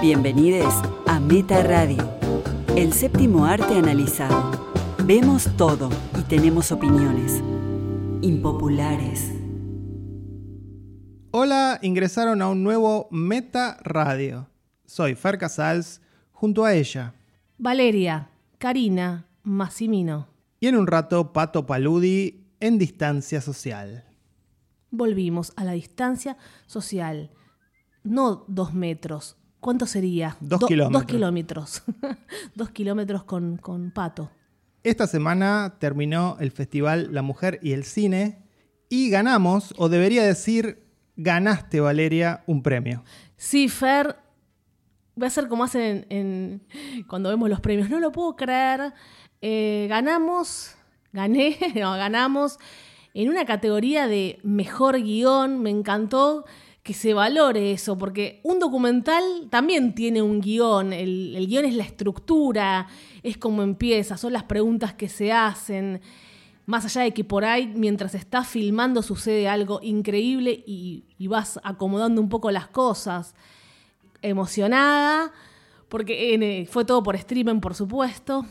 Bienvenidos a Meta Radio, el séptimo arte analizado. Vemos todo y tenemos opiniones impopulares. Hola, ingresaron a un nuevo Meta Radio. Soy Fer Casals, junto a ella. Valeria, Karina, Massimino. Y en un rato, Pato Paludi en distancia social. Volvimos a la distancia social. No dos metros. ¿Cuánto sería? Dos Do- kilómetros. Dos kilómetros. dos kilómetros con, con Pato. Esta semana terminó el festival La Mujer y el Cine y ganamos, o debería decir, ganaste, Valeria, un premio. Sí, Fer, voy a hacer como hacen en, en- cuando vemos los premios. No lo puedo creer. Eh, ganamos, gané, no, ganamos en una categoría de mejor guion. Me encantó que se valore eso, porque un documental también tiene un guion. El, el guion es la estructura, es como empieza, son las preguntas que se hacen. Más allá de que por ahí, mientras estás filmando, sucede algo increíble y, y vas acomodando un poco las cosas. Emocionada, porque eh, fue todo por streaming, por supuesto.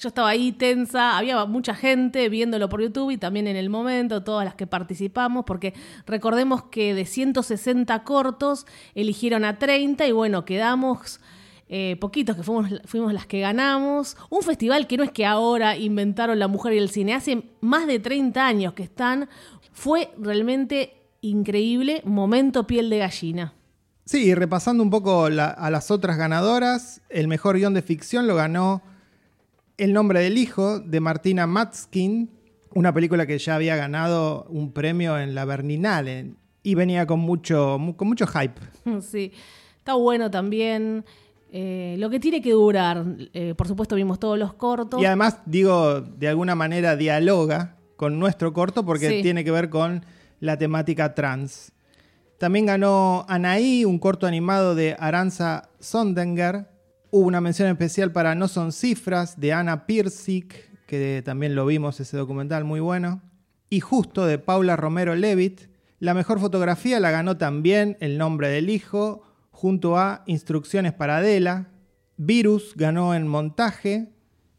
Yo estaba ahí tensa, había mucha gente viéndolo por YouTube y también en el momento, todas las que participamos, porque recordemos que de 160 cortos eligieron a 30 y bueno, quedamos eh, poquitos que fuimos, fuimos las que ganamos. Un festival que no es que ahora inventaron la mujer y el cine, hace más de 30 años que están. Fue realmente increíble, momento piel de gallina. Sí, y repasando un poco a las otras ganadoras, el mejor guion de ficción lo ganó El nombre del hijo de Martina Matskin, una película que ya había ganado un premio en la Berninale y venía con mucho, mu- con mucho hype. Sí, está bueno también. eh, lo que tiene que durar, eh, por supuesto vimos todos los cortos. Y además, digo, de alguna manera dialoga con nuestro corto porque Sí. tiene que ver con la temática trans. También ganó Anaí, un corto animado de Aranza Sondenger. Hubo una mención especial para No son cifras de Ana Piersic, que también lo vimos ese documental muy bueno. Y justo de Paula Romero Levitt. La mejor fotografía la ganó también El nombre del hijo, junto a Instrucciones para Adela. Virus ganó en montaje.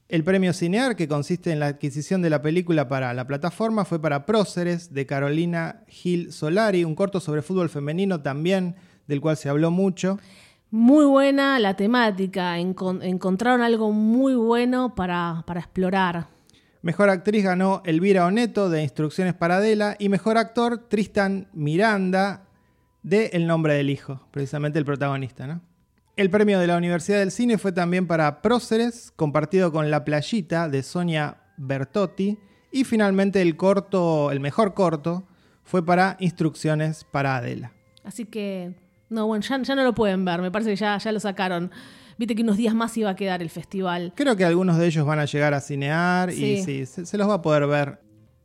El premio Cinear, que consiste en la adquisición de la película para la plataforma, fue para Próceres, de Carolina Gil Solari, un corto sobre fútbol femenino también, del cual se habló mucho. Muy buena la temática, encon- encontraron algo muy bueno para, para explorar. Mejor actriz ganó Elvira Oneto, de Instrucciones para Adela, y mejor actor Tristan Miranda, de El nombre del hijo, precisamente el protagonista, ¿no? El premio de la Universidad del Cine fue también para Próceres, compartido con La Playita, de Sonia Bertotti, y finalmente el corto, el mejor corto, fue para Instrucciones para Adela. Así que, no, bueno, ya, ya no lo pueden ver, me parece que ya, ya lo sacaron. Viste que unos días más iba a quedar el festival. Creo que algunos de ellos van a llegar a cinear y Sí. se los va a poder ver.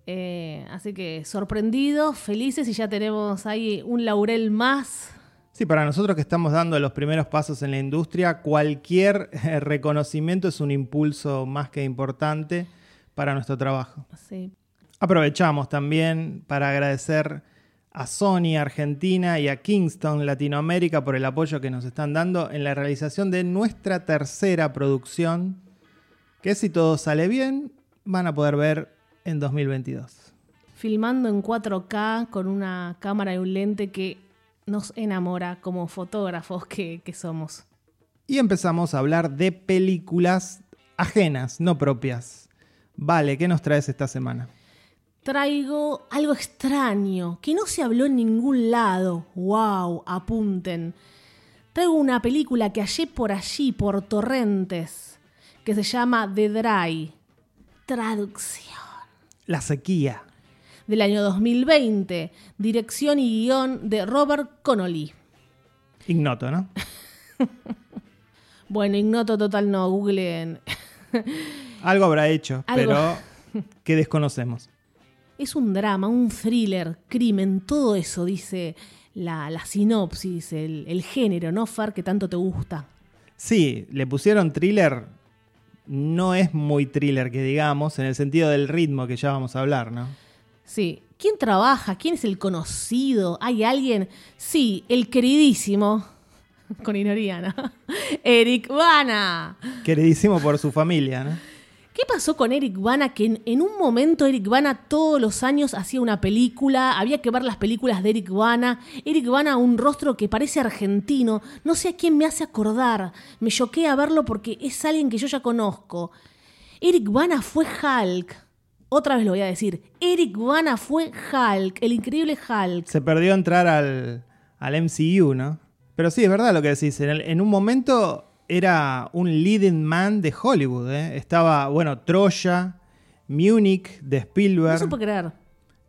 Eh, así que sorprendidos, felices y ya tenemos ahí un laurel más. Sí, para nosotros que estamos dando los primeros pasos en la industria, cualquier eh, reconocimiento es un impulso más que importante para nuestro trabajo. Sí. Aprovechamos también para agradecer a Sony Argentina y a Kingston Latinoamérica por el apoyo que nos están dando en la realización de nuestra tercera producción, que si todo sale bien, van a poder ver en 2022. filmando en 4K con una cámara y un lente que nos enamora como fotógrafos que, que somos. Y empezamos a hablar de películas ajenas, no propias. Vale, ¿qué nos traes esta semana? Traigo algo extraño que no se habló en ningún lado. ¡Wow! Apunten. Traigo una película que hallé por allí, por torrentes, que se llama The Dry. Traducción. La sequía. Del año 2020. Dirección y guion de Robert Connolly. Ignoto, ¿no? Bueno, ignoto total no, googleen. Algo habrá hecho, Algo. pero que desconocemos. Es un drama, un thriller, crimen, todo eso, dice la, la sinopsis, el, el género, ¿no, Far, que tanto te gusta? Sí, le pusieron thriller. No es muy thriller, que digamos, en el sentido del ritmo que ya vamos a hablar, ¿no? Sí. ¿Quién trabaja? ¿Quién es el conocido? ¿Hay alguien? Sí, el queridísimo con Inoriana. Eric Bana. Queridísimo por su familia, ¿no? ¿Qué pasó con Eric Bana? Que en, un momento Eric Bana todos los años hacía una película, había que ver las películas de Eric Bana. Eric Bana, un rostro que parece argentino, no sé a quién me hace acordar. Me choqué a verlo porque es alguien que yo ya conozco. Eric Bana fue Hulk. Otra vez lo voy a decir. Eric Bana fue Hulk, el increíble Hulk. Se perdió entrar al, MCU, ¿no? Pero sí, es verdad lo que decís. En un momento era un leading man de Hollywood. ¿eh? Estaba, bueno, Troya, Munich de Spielberg. No se puede creer.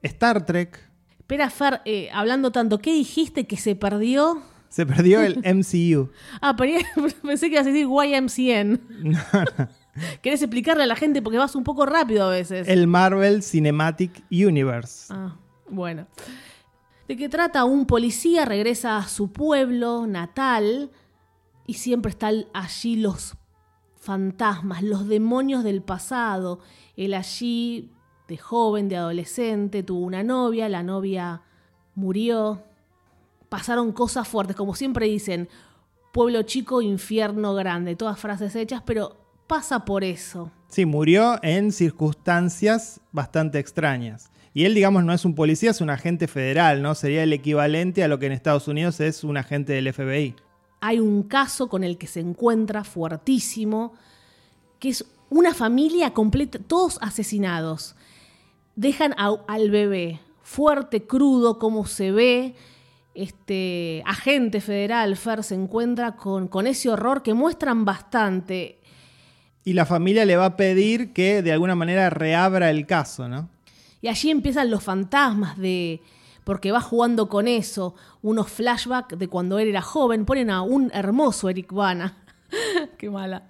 Star Trek. Espera, Fer, eh, hablando tanto, ¿qué dijiste que se perdió? Se perdió el MCU. ah, pero pensé que ibas a decir YMCN. No, no. ¿Querés explicarle a la gente? Porque vas un poco rápido a veces. El Marvel Cinematic Universe. Ah, bueno. ¿De qué trata? Un policía regresa a su pueblo natal y siempre están allí los fantasmas, los demonios del pasado. Él allí, de joven, de adolescente, tuvo una novia, la novia murió. Pasaron cosas fuertes, como siempre dicen, pueblo chico, infierno grande, todas frases hechas, pero pasa por eso. Sí, murió en circunstancias bastante extrañas. Y él, digamos, no es un policía, es un agente federal, ¿no? Sería el equivalente a lo que en Estados Unidos es un agente del FBI. Hay un caso con el que se encuentra fuertísimo, que es una familia completa, todos asesinados. Dejan a, al bebé fuerte, crudo, como se ve. Este agente federal, Fer, se encuentra con, con ese horror que muestran bastante. Y la familia le va a pedir que de alguna manera reabra el caso, ¿no? Y allí empiezan los fantasmas de. Porque va jugando con eso, unos flashbacks de cuando él era joven. Ponen a un hermoso Eric Bana. Qué mala.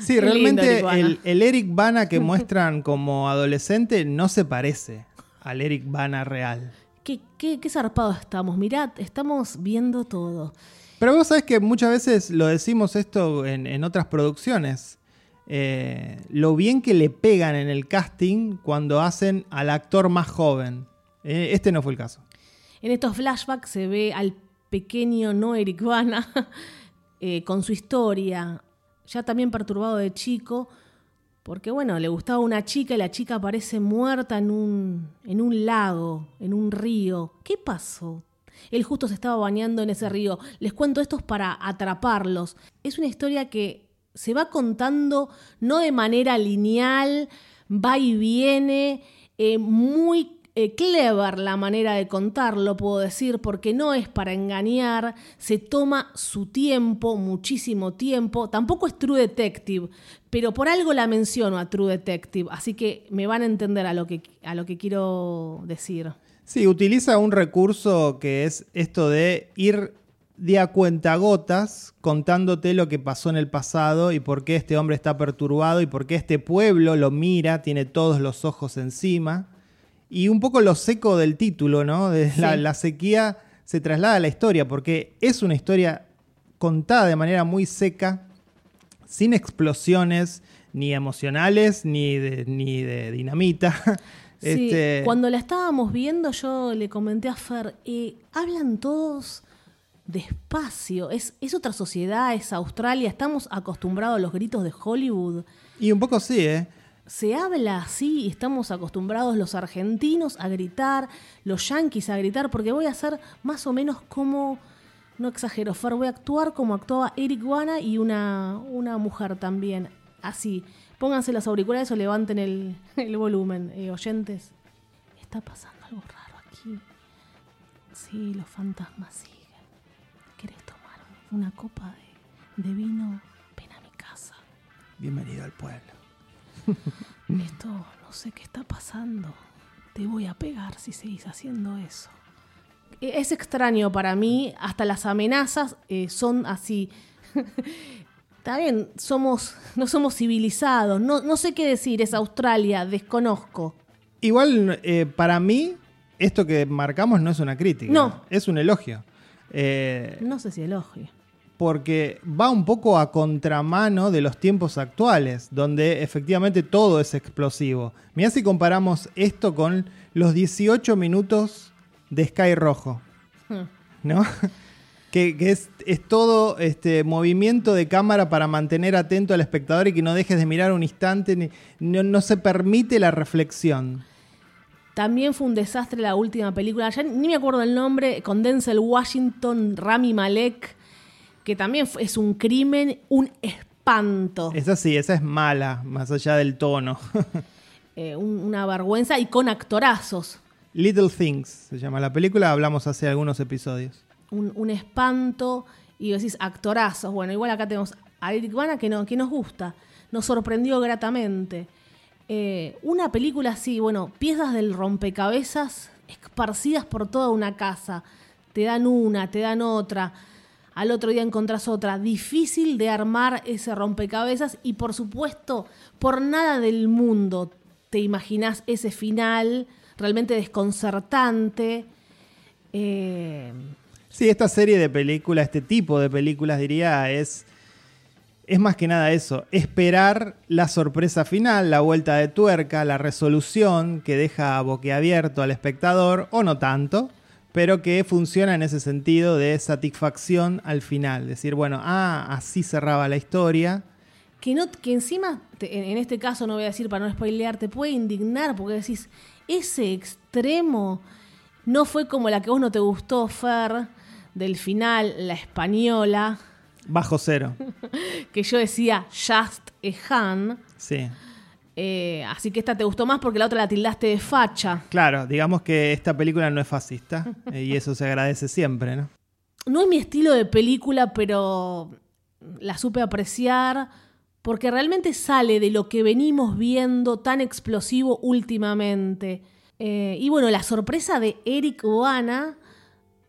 Sí, Qué realmente Eric el Eric Bana que muestran como adolescente no se parece al Eric Bana real. Qué, qué, qué zarpados estamos. Mirad, estamos viendo todo. Pero vos sabés que muchas veces lo decimos esto en, en otras producciones. Eh, lo bien que le pegan en el casting cuando hacen al actor más joven. Eh, este no fue el caso. En estos flashbacks se ve al pequeño no Eric Bana eh, con su historia, ya también perturbado de chico, porque bueno, le gustaba una chica y la chica aparece muerta en un, en un lago, en un río. ¿Qué pasó? Él justo se estaba bañando en ese río. Les cuento esto para atraparlos. Es una historia que se va contando no de manera lineal, va y viene, eh, muy eh, clever la manera de contarlo, puedo decir, porque no es para engañar, se toma su tiempo, muchísimo tiempo, tampoco es True Detective, pero por algo la menciono a True Detective, así que me van a entender a lo que, a lo que quiero decir. Sí, utiliza un recurso que es esto de ir de a cuentagotas contándote lo que pasó en el pasado y por qué este hombre está perturbado y por qué este pueblo lo mira, tiene todos los ojos encima. Y un poco lo seco del título, ¿no? De la, Sí. la sequía se traslada a la historia, porque es una historia contada de manera muy seca, sin explosiones ni emocionales ni de, ni de dinamita. Sí, Este, cuando la estábamos viendo yo le comenté a Fer, eh, hablan todos despacio, es, es otra sociedad, es Australia, estamos acostumbrados a los gritos de Hollywood. Y un poco sí, ¿eh? Se habla así estamos acostumbrados los argentinos a gritar, los yanquis a gritar, porque voy a hacer más o menos como, no exagero, Fer, voy a actuar como actuaba Eric Guana y una, una mujer también, así. Pónganse los auriculares o levanten el, el volumen, eh, oyentes. Está pasando algo raro aquí. Sí, los fantasmas siguen. ¿Querés tomar una copa de, de vino? Ven a mi casa. Bienvenido al pueblo. Esto no sé qué está pasando. Te voy a pegar si seguís haciendo eso. E- Es extraño para mí, hasta las amenazas eh, son así. Está bien, somos, no somos civilizados, no, no sé qué decir, es Australia, desconozco. Igual, eh, para mí, esto que marcamos no es una crítica. No. Es un elogio. Eh, No sé si elogio. Porque va un poco a contramano de los tiempos actuales, donde efectivamente todo es explosivo. Mirá si comparamos esto con los 18 minutos de Sky Rojo, Hmm. ¿no? Que, que es, es todo este movimiento de cámara para mantener atento al espectador y que no dejes de mirar un instante, ni- no, no se permite la reflexión. También fue un desastre la última película, ya ni me acuerdo el nombre, con Denzel Washington, Rami Malek, que también es un crimen, un espanto, Esa sí, esa es mala, más allá del tono. eh, un- una vergüenza y con actorazos. Little Things se llama la película, hablamos hace algunos episodios. un, un espanto y decís actorazos. Bueno, igual acá tenemos a Eric Bana que, no, que nos gusta, nos sorprendió gratamente. Eh, una película así, bueno, piezas del rompecabezas esparcidas por toda una casa. Te dan una, te dan otra, al otro día encontrás otra. Difícil de armar ese rompecabezas y por supuesto, por nada del mundo te imaginás ese final realmente desconcertante. Eh, Sí, esta serie de películas, este tipo de películas, diría, es, es más que nada eso, esperar la sorpresa final, la vuelta de tuerca, la resolución que deja boquiabierto al espectador, o no tanto, pero que funciona en ese sentido de satisfacción al final. Decir, bueno, ah, así cerraba la historia. que, no, que encima, te- en, este caso no voy a decir para no spoilear, te puede indignar porque decís, ese extremo no fue como la que a vos no te gustó, Fer, del final, la española, Bajo cero. que yo decía Just a Han. Sí. Eh, así que esta te gustó más porque la otra la tildaste de facha. Claro, digamos que esta película no es fascista eh, y eso se agradece siempre, ¿no? No es mi estilo de película, pero la supe apreciar porque realmente sale de lo que venimos viendo tan explosivo últimamente. Eh, y bueno, la sorpresa de Eric Bana,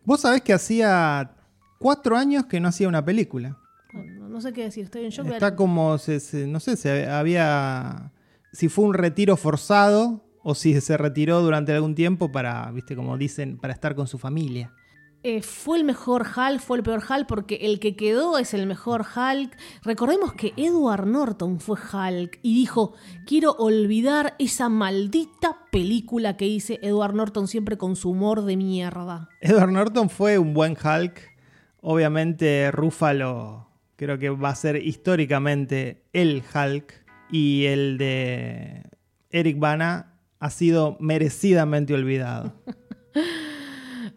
Vos sabés que hacía cuatro años que no hacía una película. no, no sé qué decir, estoy en shock. Está como, se- se- no sé, se había, si fue un retiro forzado o si se retiró durante algún tiempo para, viste, como dicen, para estar con su familia. Eh, fue el mejor Hulk, fue el peor Hulk, porque el que quedó es el mejor Hulk. Recordemos que Edward Norton fue Hulk y dijo, quiero olvidar esa maldita película que hice Edward Norton siempre con su humor de mierda. Edward Norton fue un buen Hulk. Obviamente Ruffalo creo que va a ser históricamente el Hulk y el de Eric Bana ha sido merecidamente olvidado.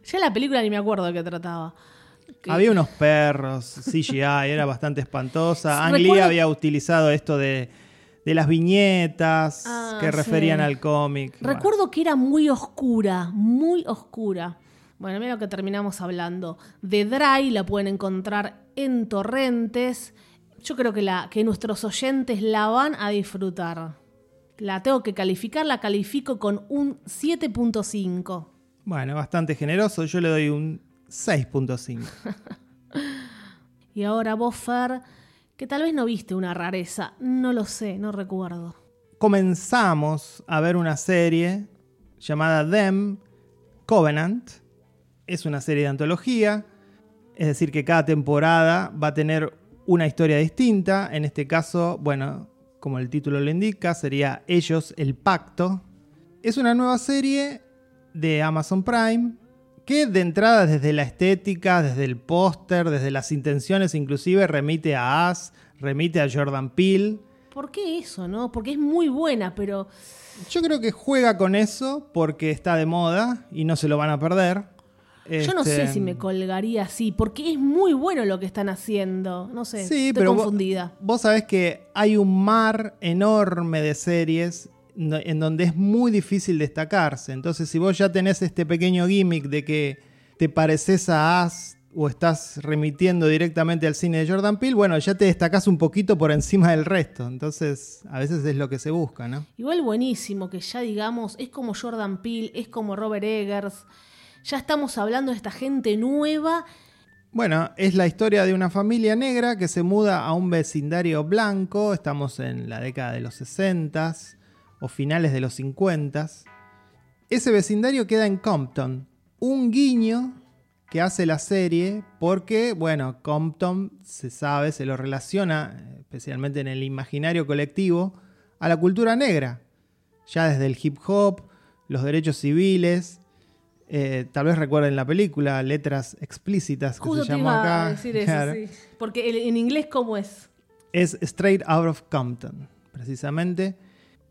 Ya la película ni me acuerdo de qué trataba. Había unos perros, CGI, era bastante espantosa. Ang Lee había utilizado esto de, de las viñetas Ah, que referían sí. al cómic. Recuerdo que era muy oscura, muy oscura. Bueno, mira lo que terminamos hablando. De Dry la pueden encontrar en torrentes. Yo creo que, la, que nuestros oyentes la van a disfrutar. La tengo que calificar, la califico con un 7.5. Bueno, bastante generoso. Yo le doy un 6.5. Y ahora vos, Fer, que tal vez no viste una rareza. No lo sé, no recuerdo. Comenzamos a ver una serie llamada Them Covenant. Es una serie de antología. Es decir, que cada temporada va a tener una historia distinta. En este caso, bueno, como el título lo indica, sería Ellos, el Pacto. Es una nueva serie de Amazon Prime que de entrada desde la estética, desde el póster, desde las intenciones inclusive remite a As, remite a Jordan Peele. ¿Por qué eso, no? Porque es muy buena, pero Yo creo que juega con eso porque está de moda y no se lo van a perder. Yo no Este, sé si me colgaría así, porque es muy bueno lo que están haciendo. No sé, Sí, estoy pero vos- confundida. Vos, sabés que hay un mar enorme de series en donde es muy difícil destacarse. Entonces, si vos ya tenés este pequeño gimmick de que te pareces a As o estás remitiendo directamente al cine de Jordan Peele, bueno, ya te destacás un poquito por encima del resto. Entonces, a veces es lo que se busca, ¿no? Igual buenísimo que ya digamos, es como Jordan Peele, es como Robert Eggers. Ya estamos hablando de esta gente nueva. Bueno, es la historia de una familia negra que se muda a un vecindario blanco. Estamos en la década de los 60 o finales de los 50. Ese vecindario queda en Compton. Un guiño que hace la serie porque, bueno, Compton se sabe, se lo relaciona, especialmente en el imaginario colectivo, a la cultura negra. Ya desde el hip hop, los derechos civiles, Eh, tal vez recuerden la película, letras explícitas que Justo se llama acá. a decir eso, Claro. sí. Porque el- en inglés, ¿cómo es? Es Straight Out of Compton, precisamente.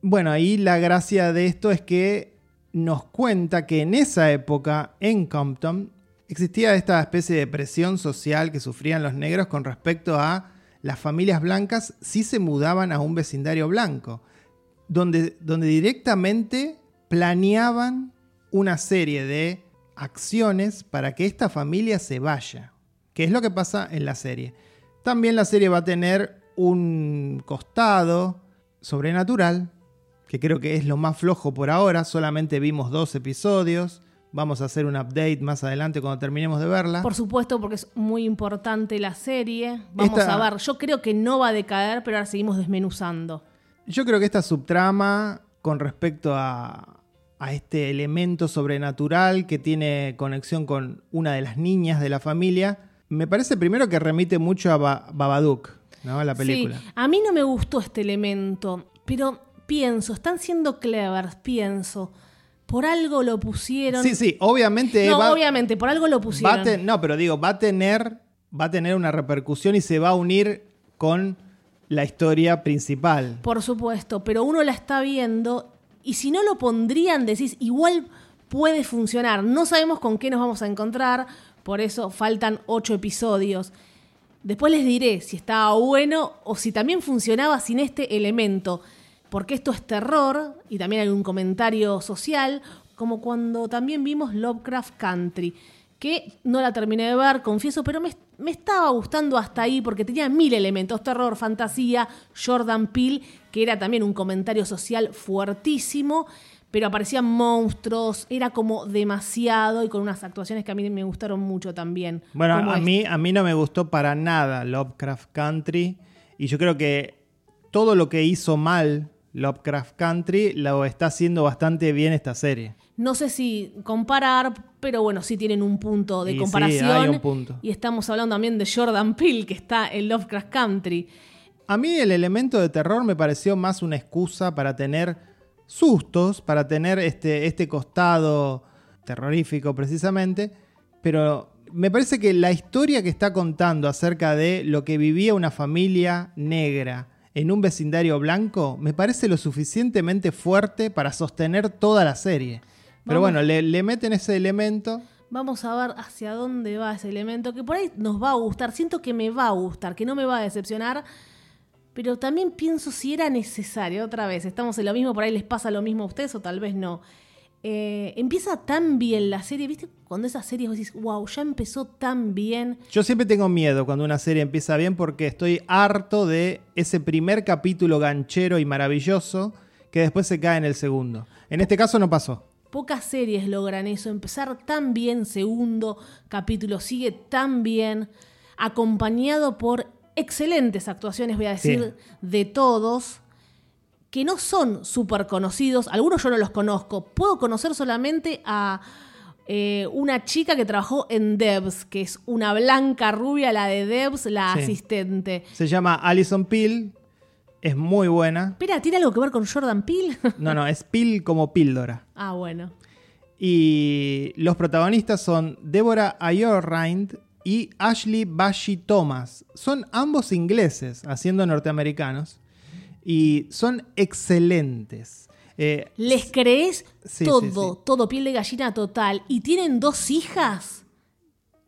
Bueno, ahí la gracia de esto es que nos cuenta que en esa época, en Compton, existía esta especie de presión social que sufrían los negros con respecto a las familias blancas si se mudaban a un vecindario blanco, donde, donde directamente planeaban una serie de acciones para que esta familia se vaya, que es lo que pasa en la serie. También la serie va a tener un costado sobrenatural, que creo que es lo más flojo por ahora, solamente vimos dos episodios, vamos a hacer un update más adelante cuando terminemos de verla. Por supuesto, porque es muy importante la serie. Vamos Esta- a ver. Yo creo que no va a decaer, pero ahora seguimos desmenuzando. Yo creo que esta subtrama con respecto a, a este elemento sobrenatural que tiene conexión con una de las niñas de la familia, me parece primero que remite mucho a Ba- Babadook, ¿no? La película. Sí, a mí no me gustó este elemento, pero pienso, están siendo clevers, pienso. Por algo lo pusieron. Sí, sí, obviamente No, va, obviamente, por algo lo pusieron. no, pero digo, va a tener va a tener una repercusión y se va a unir con la historia principal. Por supuesto, pero uno la está viendo y si no lo pondrían, decís, igual puede funcionar. No sabemos con qué nos vamos a encontrar, por eso faltan ocho episodios. Después les diré si estaba bueno o si también funcionaba sin este elemento, porque esto es terror y también hay un comentario social, como cuando también vimos Lovecraft Country, que no la terminé de ver, confieso, pero me, me estaba gustando hasta ahí porque tenía mil elementos, terror, fantasía, Jordan Peele, que era también un comentario social fuertísimo, pero aparecían monstruos, era como demasiado y con unas actuaciones que a mí me gustaron mucho también. Bueno, a mí, a mí no me gustó para nada Lovecraft Country. Y yo creo que todo lo que hizo mal Lovecraft Country lo está haciendo bastante bien esta serie. No sé si comparar, pero bueno, sí tienen un punto de Y sí, comparación. hay un punto. Y estamos hablando también de Jordan Peele, que está en Lovecraft Country. A mí el elemento de terror me pareció más una excusa para tener sustos, para tener este, este costado terrorífico precisamente, pero me parece que la historia que está contando acerca de lo que vivía una familia negra en un vecindario blanco me parece lo suficientemente fuerte para sostener toda la serie. Pero bueno, le, le meten ese elemento. Vamos a ver hacia dónde va ese elemento, que por ahí nos va a gustar. Siento que me va a gustar, que no me va a decepcionar. Pero también pienso si era necesario, otra vez, estamos en lo mismo, por ahí les pasa lo mismo a ustedes o tal vez no. Eh, empieza tan bien la serie, ¿viste? Cuando esa serie vos decís, wow, ya empezó tan bien. Yo siempre tengo miedo cuando una serie empieza bien porque estoy harto de ese primer capítulo ganchero y maravilloso que después se cae en el segundo. En este caso no pasó. Pocas series logran eso, empezar tan bien, segundo capítulo sigue tan bien, acompañado por excelentes actuaciones, voy a decir, de todos, que no son súper conocidos, algunos yo no los conozco, puedo conocer solamente a eh, una chica que trabajó en Devs, que es una blanca rubia, la de Devs, la Sí. asistente. Se llama Alison Peel, es muy buena. Espera, ¿tiene algo que ver con Jordan Peele? No, no, es Peel como píldora. ah, bueno. Y los protagonistas son Deborah Ayorrind y Ashley Bashi Thomas. Son ambos ingleses, haciendo norteamericanos. Y son excelentes. Eh, ¿Les crees Sí, todo? sí, sí. Todo piel de gallina total. ¿Y tienen dos hijas?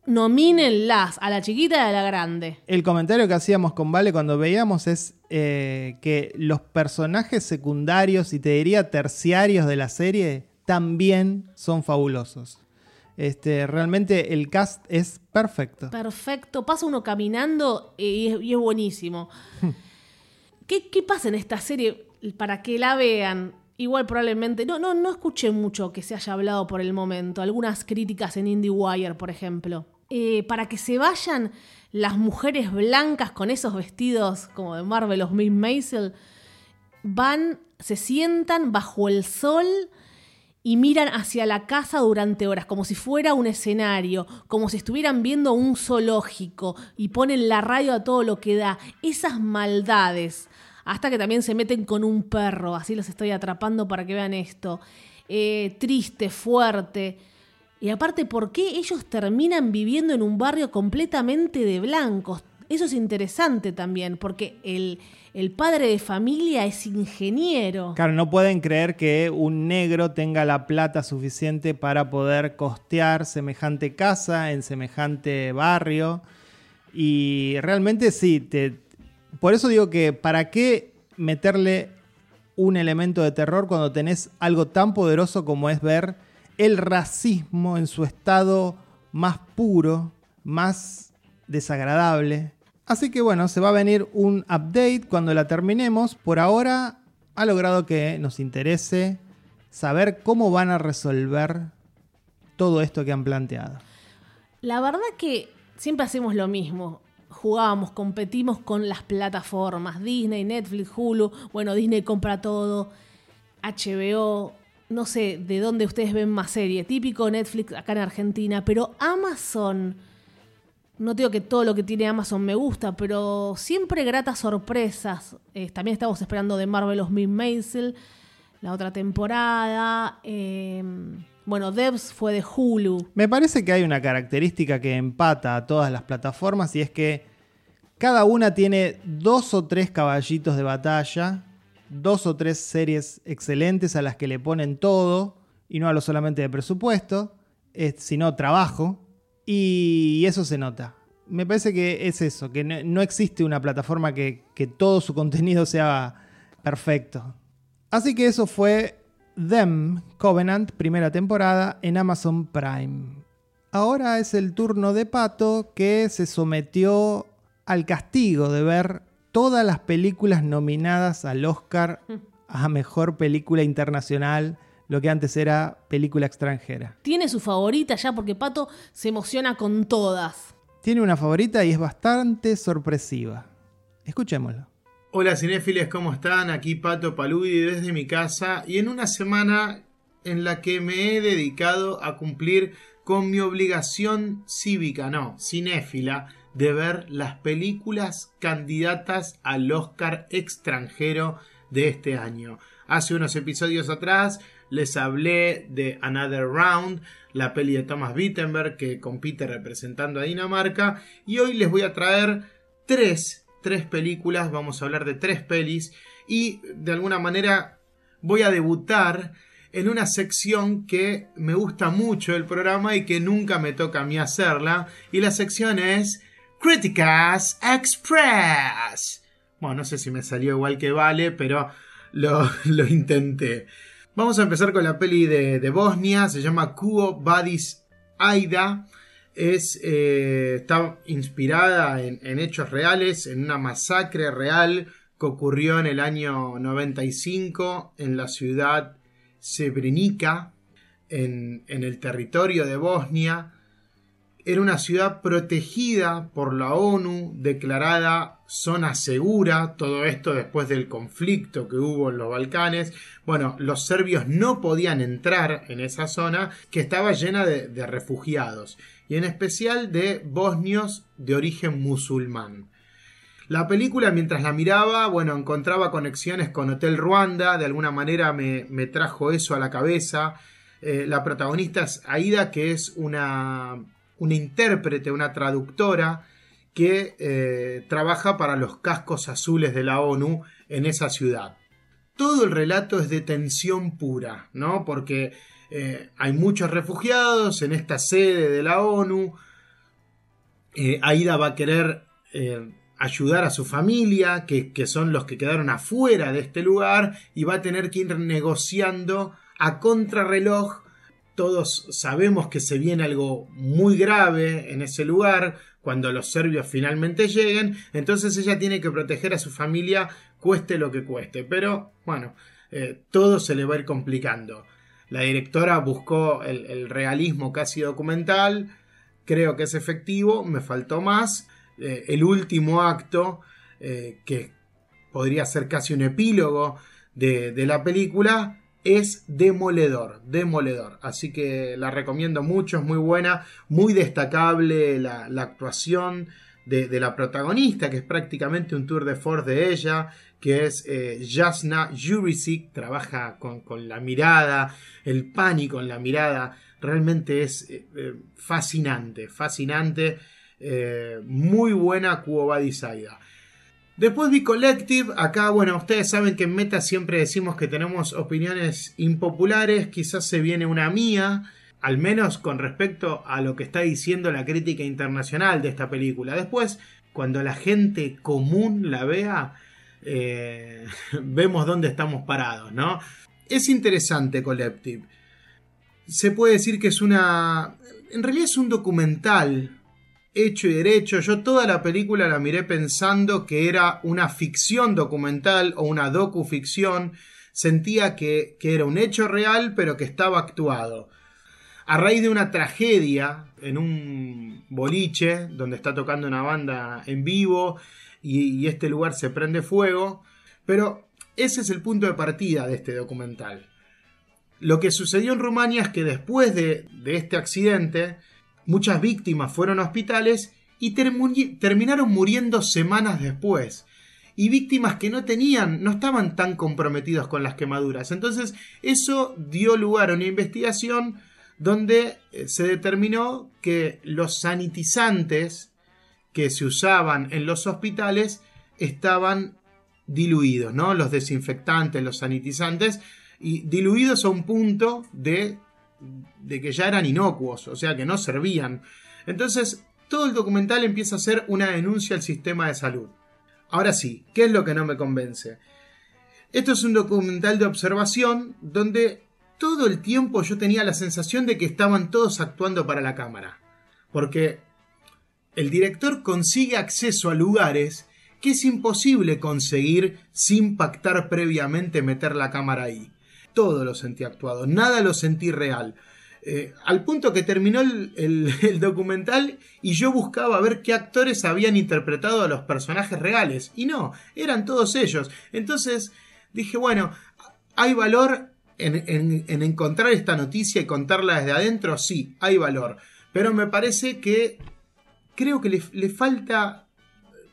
Nomínenlas, a la chiquita y a la grande. El comentario que hacíamos con Vale cuando veíamos es eh, que los personajes secundarios y te diría terciarios de la serie también son fabulosos. Este, realmente el cast es perfecto. Perfecto. Pasa uno caminando y es, y es buenísimo. ¿Qué, qué pasa en esta serie para que la vean? Igual probablemente, no, no, no escuché mucho que se haya hablado por el momento. Algunas críticas en IndieWire, por ejemplo. Eh, para que se vayan las mujeres blancas con esos vestidos como de Marvel o Miss Maisel, van, se sientan bajo el sol y miran hacia la casa durante horas, como si fuera un escenario, como si estuvieran viendo un zoológico y ponen la radio a todo lo que da. Esas maldades, hasta que también se meten con un perro, así los estoy atrapando para que vean esto. Eh, triste, fuerte. Y aparte, ¿por qué ellos terminan viviendo en un barrio completamente de blancos? Eso es interesante también, porque el, el padre de familia es ingeniero. Claro, no pueden creer que un negro tenga la plata suficiente para poder costear semejante casa en semejante barrio. Y realmente sí, te, por eso digo que para qué meterle un elemento de terror cuando tenés algo tan poderoso como es ver el racismo en su estado más puro, más desagradable. Así que bueno, se va a venir un update cuando la terminemos. Por ahora ha logrado que nos interese saber cómo van a resolver todo esto que han planteado. La verdad que siempre hacemos lo mismo. Jugábamos, competimos con las plataformas, Disney, Netflix, Hulu. Bueno, Disney compra todo, HBO, no sé de dónde ustedes ven más serie, típico Netflix acá en Argentina, pero Amazon, no digo que todo lo que tiene Amazon me gusta, pero siempre gratas sorpresas. Eh, también estamos esperando de Marvelous Miss Maisel, la otra temporada. Eh, bueno, Devs fue de Hulu. Me parece que hay una característica que empata a todas las plataformas y es que cada una tiene dos o tres caballitos de batalla, dos o tres series excelentes a las que le ponen todo, y no hablo solamente de presupuesto, sino trabajo, y eso se nota. Me parece que es eso, que no existe una plataforma que todo su contenido sea perfecto. Así que eso fue Them Covenant, primera temporada, en Amazon Prime. Ahora es el turno de Pato que se sometió al castigo de ver todas las películas nominadas al Oscar a Mejor Película Internacional, lo que antes era película extranjera. Tiene su favorita ya porque Pato se emociona con todas. Tiene una favorita y es bastante sorpresiva. Escuchémoslo. Hola cinéfiles, ¿cómo están? Aquí Pato Paludi desde mi casa y en una semana en la que me he dedicado a cumplir con mi obligación cívica, no, cinéfila, de ver las películas candidatas al Oscar extranjero de este año. Hace unos episodios atrás les hablé de Another Round, la peli de Thomas Wittenberg que compite representando a Dinamarca, y hoy les voy a traer tres tres películas, vamos a hablar de tres pelis y de alguna manera voy a debutar en una sección que me gusta mucho del programa y que nunca me toca a mí hacerla y la sección es Críticas Express. Bueno, no sé si me salió igual que vale, pero lo, intenté. Vamos a empezar con la peli de, Bosnia, se llama Kuo Badis Aida es, eh, está inspirada en, hechos reales, en una masacre real que ocurrió en el año 95 en la ciudad Srebrenica, en, en el territorio de Bosnia. Era una ciudad protegida por la ONU, declarada zona segura, todo esto después del conflicto que hubo en los Balcanes. Bueno, los serbios no podían entrar en esa zona que estaba llena de refugiados y en especial de bosnios de origen musulmán. La película, mientras la miraba, bueno, encontraba conexiones con Hotel Ruanda, de alguna manera me, trajo eso a la cabeza. Eh, la protagonista es Aida, que es una, una intérprete, una traductora, que eh, trabaja para los cascos azules de la ONU en esa ciudad. Todo el relato es de tensión pura, ¿no? Porque eh, hay muchos refugiados en esta sede de la ONU. Eh, Aida va a querer eh, ayudar a su familia, que, que, son los que quedaron afuera de este lugar, y va a tener que ir negociando a contrarreloj. Todos sabemos que se viene algo muy grave en ese lugar cuando los serbios finalmente lleguen, entonces ella tiene que proteger a su familia cueste lo que cueste, pero bueno, todo se le va a ir complicando. La directora buscó el, realismo casi documental, creo que es efectivo, me faltó más. Eh, el último acto, eh, que podría ser casi un epílogo de, la película, es demoledor, demoledor. Así que la recomiendo mucho, es muy buena, muy destacable la, actuación de, de, la protagonista, que es prácticamente un tour de force de ella que es eh, Jasna Jurisic, trabaja con, la mirada, el pánico en la mirada realmente es eh, eh, fascinante, fascinante, eh, muy buena Kuobadi Saida. Después vi Collective, acá bueno, ustedes saben que en Meta siempre decimos que tenemos opiniones impopulares, quizás se viene una mía, al menos con respecto a lo que está diciendo la crítica internacional de esta película. Después, cuando la gente común la vea, vemos dónde estamos parados, ¿no? Es interesante Collective se puede decir que es una... En realidad es un documental hecho y derecho. Yo toda la película la miré pensando que era una ficción documental o una docuficción. Sentía que, que era un hecho real pero que estaba actuado. A raíz de una tragedia en un boliche donde está tocando una banda en vivo y, este lugar se prende fuego. Pero ese es el punto de partida de este documental. Lo que sucedió en Rumania es que después de, este accidente, muchas víctimas fueron a hospitales y terminaron muriendo semanas después. Y víctimas que no tenían, no estaban tan comprometidos con las quemaduras. Entonces, eso dio lugar a una investigación donde eh, se determinó que los sanitizantes que se usaban en los hospitales estaban diluidos, ¿no? Los desinfectantes, los sanitizantes y diluidos a un punto de, que ya eran inocuos, o sea que no servían. Entonces, todo el documental empieza a ser una denuncia al sistema de salud. Ahora sí, ¿qué es lo que no me convence? Esto es un documental de observación donde todo el tiempo yo tenía la sensación de que estaban todos actuando para la cámara. Porque el director consigue acceso a lugares que es imposible conseguir sin pactar previamente meter la cámara ahí todo lo sentí actuado, nada lo sentí real. Eh, al punto que terminó el, documental y yo buscaba ver qué actores habían interpretado a los personajes reales. Y no, eran todos ellos. Entonces dije, bueno, ¿hay valor en, encontrar esta noticia y contarla desde adentro? Sí, hay valor. Pero me parece que creo que le, le falta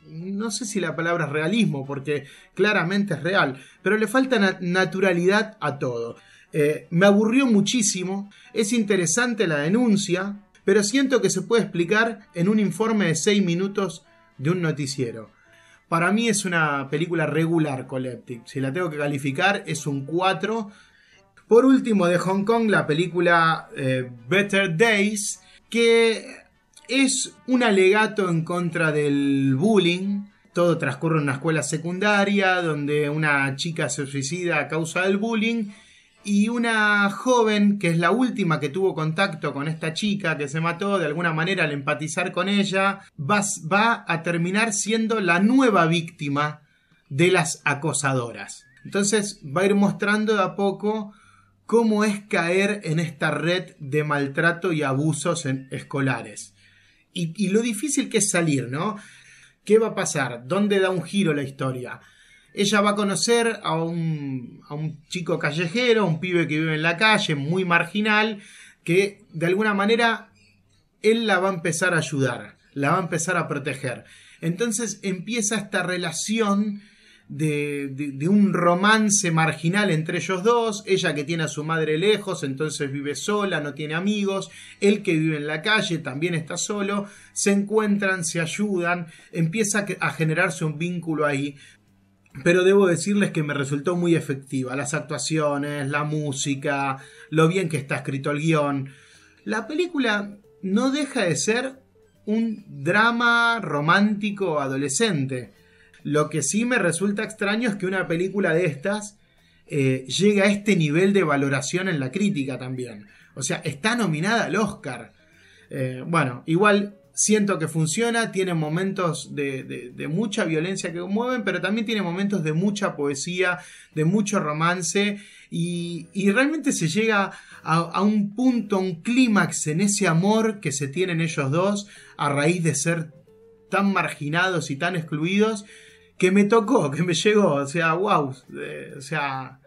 no sé si la palabra es realismo, porque claramente es real, pero le falta naturalidad a todo. Eh, me aburrió muchísimo, es interesante la denuncia, pero siento que se puede explicar en un informe de 6 minutos de un noticiero. Para mí es una película regular, Collective. Si la tengo que calificar, es un 4. Por último, de Hong Kong, la película eh, Better Days, que es un alegato en contra del bullying. Todo transcurre en una escuela secundaria donde una chica se suicida a causa del bullying y una joven, que es la última que tuvo contacto con esta chica que se mató, de alguna manera al empatizar con ella, va, a terminar siendo la nueva víctima de las acosadoras. Entonces va a ir mostrando de a poco cómo es caer en esta red de maltrato y abusos escolares y, lo difícil que es salir, ¿no? ¿Qué va a pasar? ¿Dónde da un giro la historia? Ella va a conocer a un, a un chico callejero, un pibe que vive en la calle, muy marginal, que de alguna manera él la va a empezar a ayudar, la va a empezar a proteger. Entonces empieza esta relación de, un romance marginal entre ellos dos, ella que tiene a su madre lejos, entonces vive sola, no tiene amigos, él que vive en la calle también está solo, se encuentran, se ayudan, empieza a generarse un vínculo ahí. Pero debo decirles que me resultó muy efectiva, las actuaciones, la música, lo bien que está escrito el guion. La película no deja de ser un drama romántico adolescente lo que sí me resulta extraño es que una película de estas eh, llegue a este nivel de valoración en la crítica también. O sea, está nominada al Oscar. Eh, bueno, igual siento que funciona, tiene momentos de, mucha violencia que conmueven, pero también tiene momentos de mucha poesía, de mucho romance, y, realmente se llega a, a, un punto, un clímax en ese amor que se tienen ellos dos a raíz de ser tan marginados y tan excluidos, que me tocó, que me llegó. O sea, wow. Eh, o sea,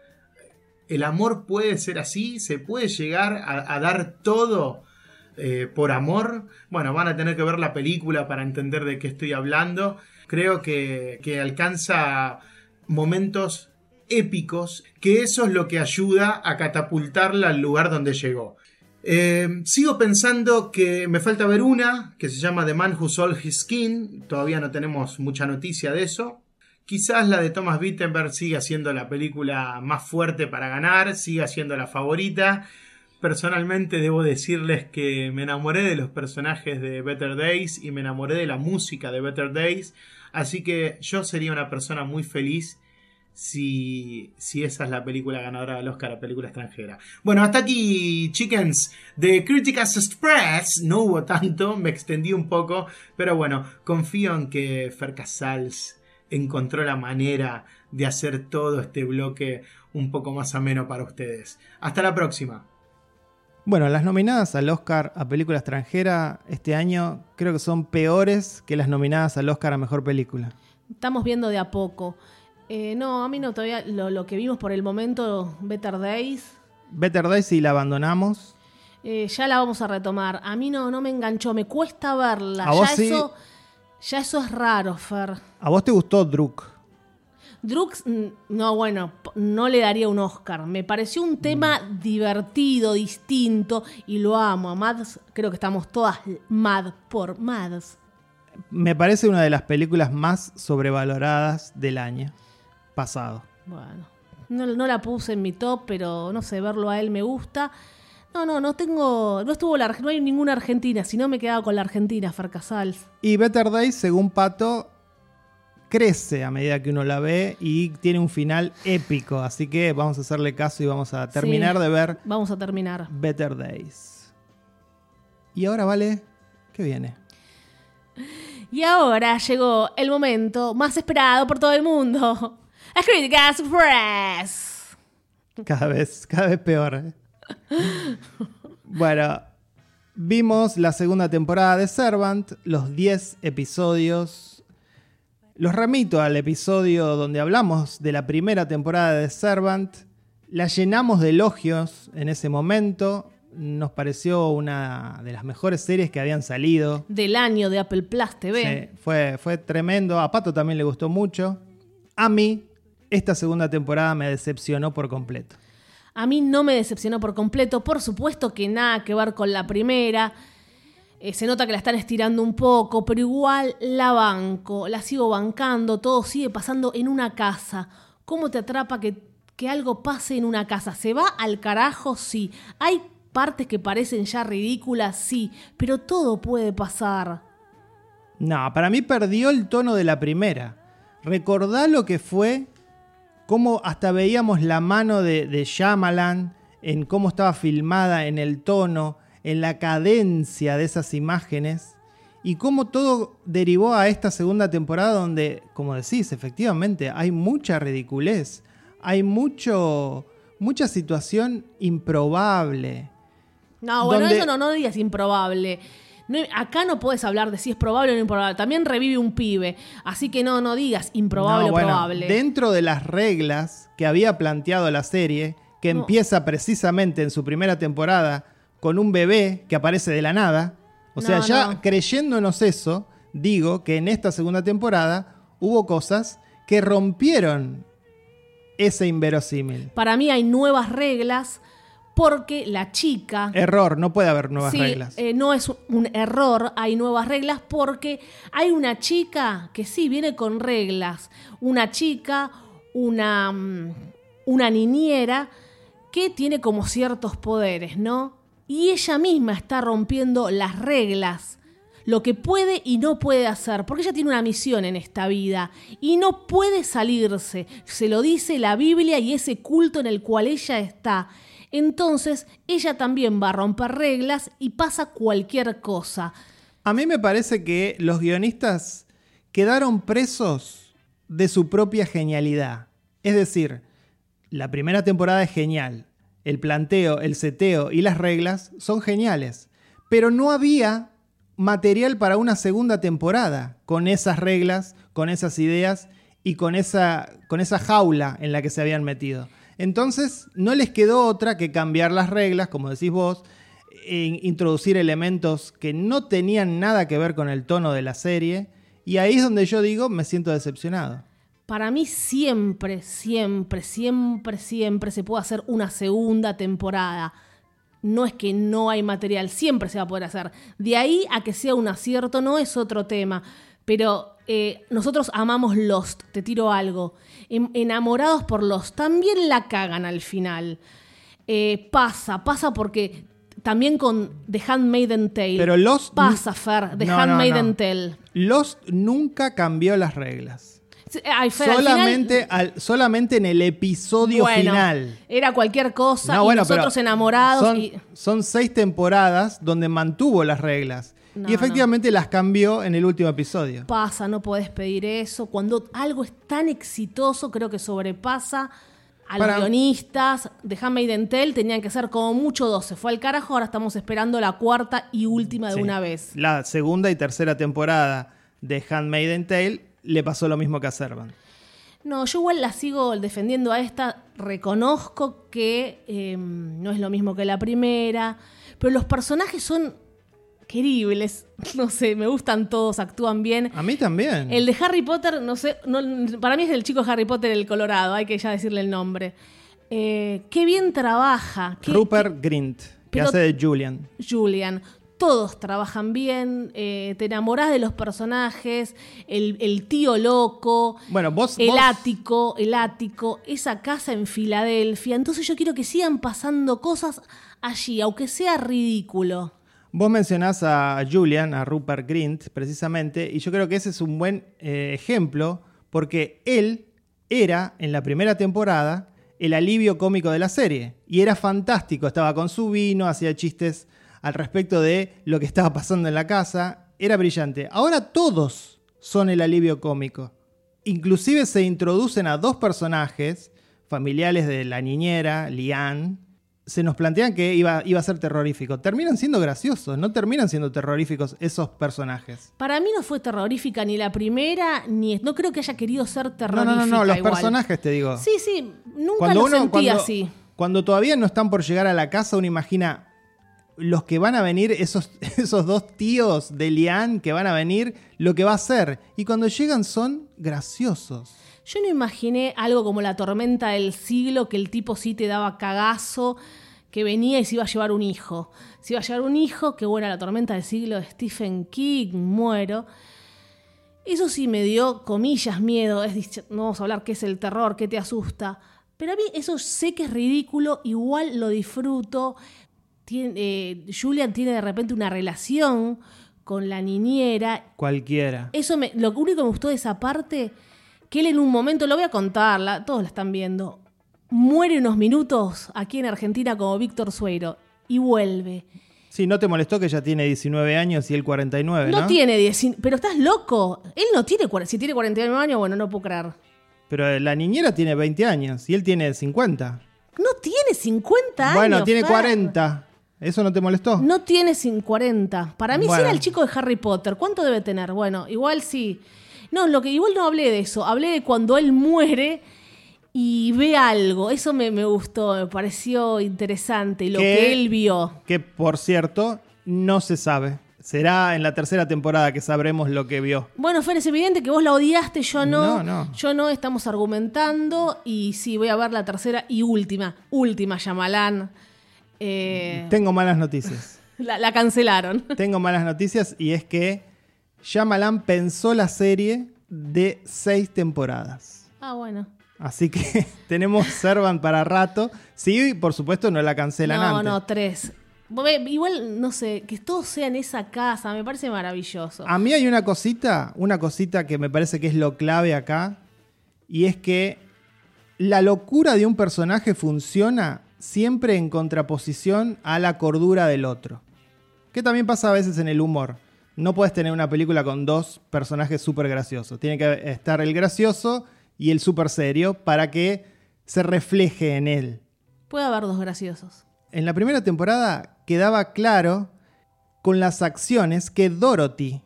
el amor puede ser así, se puede llegar a, dar todo eh, por amor. Bueno, van a tener que ver la película para entender de qué estoy hablando. Creo que, que alcanza momentos épicos, que eso es lo que ayuda a catapultarla al lugar donde llegó. Eh, sigo pensando que me falta ver una que se llama The Man Who Sold His Skin. Todavía no tenemos mucha noticia de eso. Quizás la de Thomas Wittenberg siga siendo la película más fuerte para ganar, siga siendo la favorita. Personalmente debo decirles que me enamoré de los personajes de Better Days y me enamoré de la música de Better Days. Así que yo sería una persona muy feliz si, si esa es la película ganadora del Oscar a película extranjera. Bueno, hasta aquí, chickens, de Critics Express. No hubo tanto, me extendí un poco, pero bueno, confío en que Fer Casals encontró la manera de hacer todo este bloque un poco más ameno para ustedes. Hasta la próxima. Bueno, las nominadas al Oscar a película extranjera este año creo que son peores que las nominadas al Oscar a mejor película. Estamos viendo de a poco. Eh, no, a mí no todavía. Lo, lo, que vimos por el momento, Better Days. Better Days y la abandonamos. Eh, ya la vamos a retomar. A mí no, no me enganchó, me cuesta verla. ¿A ya, sí? eso, ya eso es raro, Fer. ¿A vos te gustó Druk? Druk, no, bueno, no le daría un Oscar. Me pareció un tema mm. divertido, distinto, y lo amo. A Mads, creo que estamos todas mad por Mads. Me parece una de las películas más sobrevaloradas del año pasado. Bueno, no, no, la puse en mi top, pero no sé, verlo a él me gusta. No, no, no tengo. No estuvo la, no hay ninguna Argentina, si no me he quedado con la Argentina, Farcasals. Y Better Days, según Pato, crece a medida que uno la ve y tiene un final épico. Así que vamos a hacerle caso y vamos a terminar sí, de ver. Vamos a terminar. Better Days. Y ahora, Vale, ¿qué viene? Y ahora llegó el momento más esperado por todo el mundo. La Crítica Express. Cada vez, cada vez peor. ¿eh? Bueno, vimos la segunda temporada de Servant, los 10 episodios los remito al episodio donde hablamos de la primera temporada de Servant. La llenamos de elogios en ese momento. Nos pareció una de las mejores series que habían salido. Del año de Apple Plus TV. Sí, fue, fue tremendo. A Pato también le gustó mucho. A mí, esta segunda temporada me decepcionó por completo. A mí no me decepcionó por completo. Por supuesto que nada que ver con la primera. Eh, se nota que la están estirando un poco, pero igual la banco, la sigo bancando, todo sigue pasando en una casa. ¿Cómo te atrapa que, que algo pase en una casa? ¿Se va al carajo? Sí. ¿Hay partes que parecen ya ridículas? Sí, pero todo puede pasar. No, para mí perdió el tono de la primera. Recordá lo que fue, cómo hasta veíamos la mano de, de Shyamalan en cómo estaba filmada, en el tono, en la cadencia de esas imágenes y cómo todo derivó a esta segunda temporada donde, como decís, efectivamente hay mucha ridiculez, hay mucho, mucha situación improbable. No, bueno, eso no, no digas improbable. No, acá no puedes hablar de si es probable o no improbable. También revive un pibe. Así que no, no digas improbable o probable. Dentro de las reglas que había planteado la serie, que no. empieza precisamente en su primera temporada con un bebé que aparece de la nada. O sea, ya no. creyéndonos eso, digo que en esta segunda temporada hubo cosas que rompieron ese inverosímil. Para mí hay nuevas reglas porque la chica... Error, no puede haber nuevas Sí, reglas. eh, no es un error, hay nuevas reglas porque hay una chica que sí viene con reglas. Una chica, una, mm, una niñera que tiene como ciertos poderes, ¿no? Y ella misma está rompiendo las reglas, lo que puede y no puede hacer, porque ella tiene una misión en esta vida y no puede salirse. Se lo dice la Biblia y ese culto en el cual ella está. Entonces, ella también va a romper reglas y pasa cualquier cosa. A mí me parece que los guionistas quedaron presos de su propia genialidad. Es decir, la primera temporada es genial. El planteo, el seteo y las reglas son geniales. Pero no había material para una segunda temporada con esas reglas, con esas ideas y con esa, con esa jaula en la que se habían metido. Entonces no les quedó otra que cambiar las reglas, como decís vos, e introducir elementos que no tenían nada que ver con el tono de la serie. Y ahí es donde yo digo, me siento decepcionado. Para mí siempre, siempre, siempre, siempre se puede hacer una segunda temporada. no es que no hay material, siempre se va a poder hacer. De ahí a que sea un acierto no es otro tema. Pero eh, nosotros amamos Lost, te tiro algo. Em- enamorados por Lost, también la cagan al final. Eh, pasa, pasa porque también con The Handmaiden Tale. Pero Lost- Pasa, Fer, The No, Handmaiden no. Tale. Lost nunca cambió las reglas. Sí, ay, Fer, al final- Solamente, al- solamente en el episodio Bueno, final. Era cualquier cosa y bueno, nosotros enamorados. Son, y- son seis temporadas donde mantuvo las reglas. No, y efectivamente las cambió en el último episodio. pasa, no podés pedir eso. Cuando algo es tan exitoso, creo que sobrepasa a Para- los guionistas. De Handmaiden Tale tenían que ser como mucho 12. Fue al carajo, ahora estamos esperando la cuarta y última de Sí. una vez. La segunda y tercera temporada de Handmaiden Tale le pasó lo mismo que a Servant. No, yo igual la sigo defendiendo a esta. Reconozco que eh, no es lo mismo que la primera, pero los personajes son queribles. No sé, me gustan todos, actúan bien. A mí también. El de Harry Potter, no sé, no- para mí es el chico Harry Potter el Colorado, hay que ya decirle el nombre. Eh, qué bien trabaja. qué- Rupert Grint, que hace de Julian. Julian. Todos trabajan bien, eh, te enamorás de los personajes, el, el tío loco, Bueno, vos- el vos- ático, el ático, esa casa en Filadelfia. Entonces yo quiero que sigan pasando cosas allí, aunque sea ridículo. Vos mencionás a Julian, a Rupert Grint, precisamente, y yo creo que ese es un buen eh, ejemplo, porque él era, en la primera temporada, el alivio cómico de la serie. Y era fantástico, estaba con su vino, hacía chistes al respecto de lo que estaba pasando en la casa, era brillante. Ahora todos son el alivio cómico. Inclusive se introducen a dos personajes familiares de la niñera, Lian. Se nos plantean que iba, iba a ser terrorífico. Terminan siendo graciosos, no terminan siendo terroríficos esos personajes. Para mí no fue terrorífica ni la primera, ni no creo que haya querido ser No, terrorífica. no, no, no, los igual. personajes te digo. Sí, sí, nunca lo sentí cuando, así. cuando todavía no están por llegar a la casa, uno imagina los que van a venir, esos, esos dos tíos de Lian que van a venir, lo que va a hacer. Y cuando llegan son graciosos. Yo no imaginé algo como la tormenta del siglo, que el tipo sí te daba cagazo, que venía y se iba a llevar un hijo. Se iba a llevar un hijo, que bueno, la tormenta del siglo de Stephen King, muero. Eso sí me dio, comillas, miedo. Es, no vamos a hablar qué es el terror, qué te asusta. Pero a mí eso sé que es ridículo, igual lo disfruto. Eh, Julian tiene de repente una relación con la niñera Cualquiera. eso me, lo único que me gustó de esa parte, que él en un momento, lo voy a contar, la- todos la están viendo, muere unos minutos aquí en Argentina como Víctor Sueiro y vuelve. Sí, no te molestó que ya tiene 19 años y él 49, ¿no? No tiene 19, pero estás loco. Él no tiene, si tiene 49 años, bueno, no puedo creer. Pero la niñera tiene 20 años y él tiene 50. No tiene 50 años. Bueno, tiene Fer. 40. ¿Eso no te molestó? No tiene 40. Para mí sí Bueno. era el chico de Harry Potter. ¿Cuánto debe tener? Bueno, igual sí. No, lo que igual no hablé de eso. Hablé de cuando él muere y ve algo. Eso me, me gustó, me pareció interesante. Lo que él vio. Que, por cierto, no se sabe. Será en la tercera temporada que sabremos lo que vio. Bueno, Fer, es evidente que vos la odiaste, yo no. No, no. Yo no, estamos argumentando. Y sí, voy a ver la tercera y última. Última, Yamalán. Eh, Tengo malas noticias. la, la cancelaron. Tengo malas noticias y es que Shyamalan pensó la serie de seis temporadas. Ah, bueno. Así que tenemos Servant para rato. Sí, por supuesto, no la cancelan No, antes. no, tres. Igual, no sé, que todos sean esa casa, me parece maravilloso. A mí hay una cosita, una cosita que me parece que es lo clave acá, y es que la locura de un personaje funciona siempre en contraposición a la cordura del otro. Que también pasa a veces en el humor. No puedes tener una película con dos personajes súper graciosos. Tiene que estar el gracioso y el súper serio para que se refleje en él. Puede haber dos graciosos. En la primera temporada quedaba claro con las acciones que Dorothy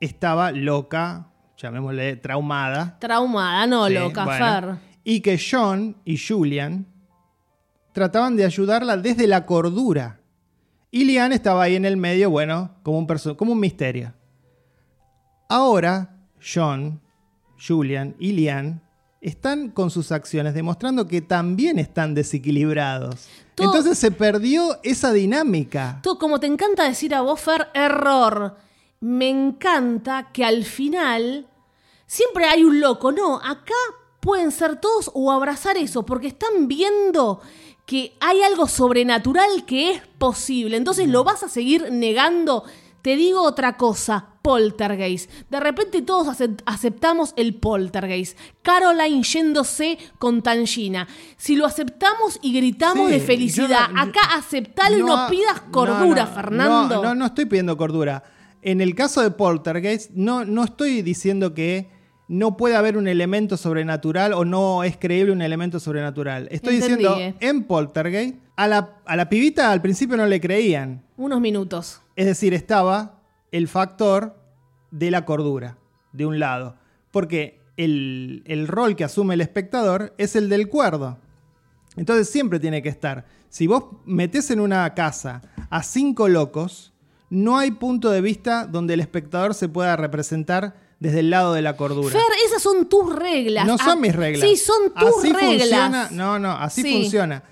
estaba loca, llamémosle traumada. Traumada, no, Sí, loca, bueno. Fer. Y que John y Julian trataban de ayudarla desde la cordura. Y Lian estaba ahí en el medio, bueno, como un, perso- como un misterio. Ahora, John, Julian y Lian están con sus acciones demostrando que también están desequilibrados. Entonces se perdió esa dinámica. Tú, como te encanta decir a vos, Fer, error. Me encanta que al final siempre hay un loco. No, acá pueden ser todos o abrazar eso, porque están viendo que hay algo sobrenatural que es posible. Entonces lo vas a seguir negando. Te digo otra cosa, poltergeist. De repente todos acep- aceptamos el poltergeist. Caroline yéndose con Tangina. Si lo aceptamos y gritamos Sí, de felicidad, no- acá aceptalo y no pidas cordura, no, Fernando. No, no, no estoy pidiendo cordura. En el caso de Poltergeist, no, no estoy diciendo que no puede haber un elemento sobrenatural o no es creíble un elemento sobrenatural. Estoy Entendí, diciendo, eh. en Poltergeist, a la, a la pibita al principio no le creían. Unos minutos. Es decir, estaba el factor de la cordura, de un lado. Porque el, el rol que asume el espectador es el del cuerdo. Entonces siempre tiene que estar. Si vos metés en una casa a cinco locos, no hay punto de vista donde el espectador se pueda representar desde el lado de la cordura. Fer, esas son tus reglas. no son Ah, mis reglas. Sí, son tus así reglas. Funciona, no, no, así Sí. funciona.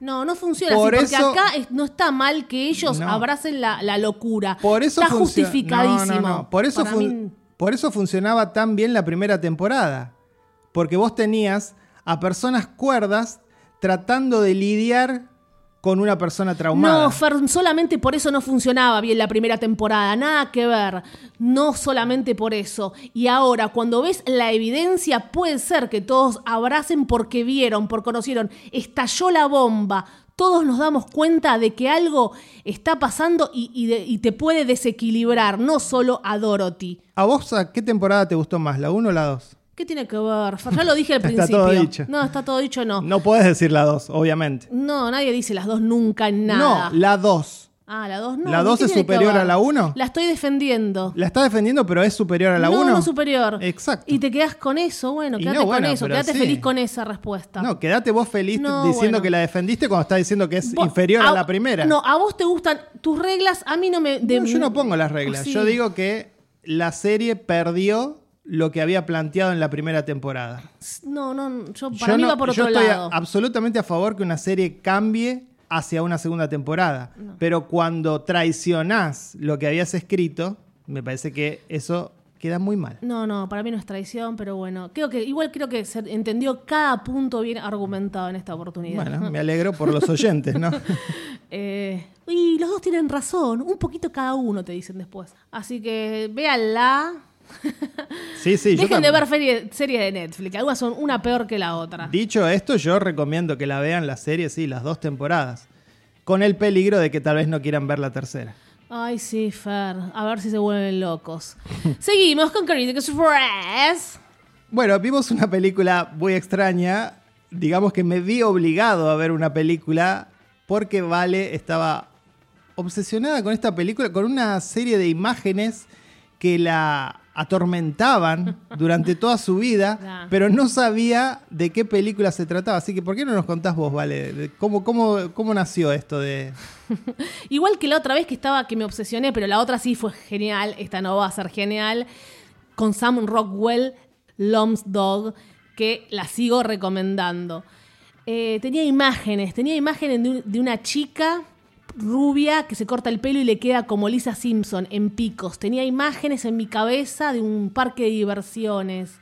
No, no funciona Por así, porque eso- acá no está mal que ellos No. abracen la, la locura. Por eso está justificadísimo. No, no, no. Por eso, mí- por eso funcionaba tan bien la primera temporada. Porque vos tenías a personas cuerdas tratando de lidiar con una persona traumada. No, solamente por eso no funcionaba bien la primera temporada, nada que ver, no solamente por eso. Y ahora, cuando ves la evidencia, puede ser que todos abracen porque vieron, porque conocieron, estalló la bomba, todos nos damos cuenta de que algo está pasando y, y de- y te puede desequilibrar, no solo a Dorothy. ¿A vos a qué temporada te gustó más, la 1 o la 2? ¿Qué tiene que ver? Ya lo dije al Está principio. todo dicho. No, está todo dicho, no. No podés decir la 2, obviamente. No, nadie dice las dos nunca en nada. No, la 2. Ah, la 2 no. ¿La ¿qué dos es tiene que superior a la uno? La estoy defendiendo. La está defendiendo, pero es superior a la 1. no, no superior. Exacto. Y te quedas con eso, bueno, quédate no, con eso, quédate sí. feliz con esa respuesta. No, quédate vos feliz No, diciendo bueno. que la defendiste cuando estás diciendo que es Vos- inferior a, la primera. No, a vos te gustan tus reglas, a mí no me... de- No, yo no pongo las reglas. Sí. Yo digo que la serie perdió lo que había planteado en la primera temporada. No, no, yo para yo mí no- va por yo otro estoy lado. a- absolutamente a favor que una serie cambie hacia una segunda temporada. Pero cuando traicionás lo que habías escrito, me parece que eso queda muy mal. No, no, para mí no es traición, pero bueno, creo que igual creo que se entendió cada punto bien argumentado en esta oportunidad. Bueno, me alegro por los oyentes, ¿no? Eh, y los dos tienen razón, un poquito cada uno te dicen después. Así que véanla. Sí, sí. yo Dejen de ver ferie- series de Netflix, algunas son una peor que la otra. Dicho esto, yo recomiendo que la vean la serie, sí, las dos temporadas. Con el peligro de que tal vez no quieran ver la tercera. Ay, sí, Fer. A ver si se vuelven locos. Seguimos con Critics Express. Bueno, vimos una película muy extraña. Digamos que me vi obligado a ver una película porque Vale estaba obsesionada con esta película, con una serie de imágenes que la atormentaban durante toda su vida, pero no sabía de qué película se trataba. Así que, ¿por qué no nos contás vos, Vale? de ¿Cómo, cómo, cómo nació esto de...? Igual que la otra vez que estaba, que me obsesioné, pero la otra sí fue genial. Esta no va a ser genial. Con Sam Rockwell, Lom's Dog, que la sigo recomendando. Eh, tenía imágenes, tenía imágenes de, un- de una chica rubia que se corta el pelo y le queda como Lisa Simpson en picos. Tenía imágenes en mi cabeza de un parque de diversiones.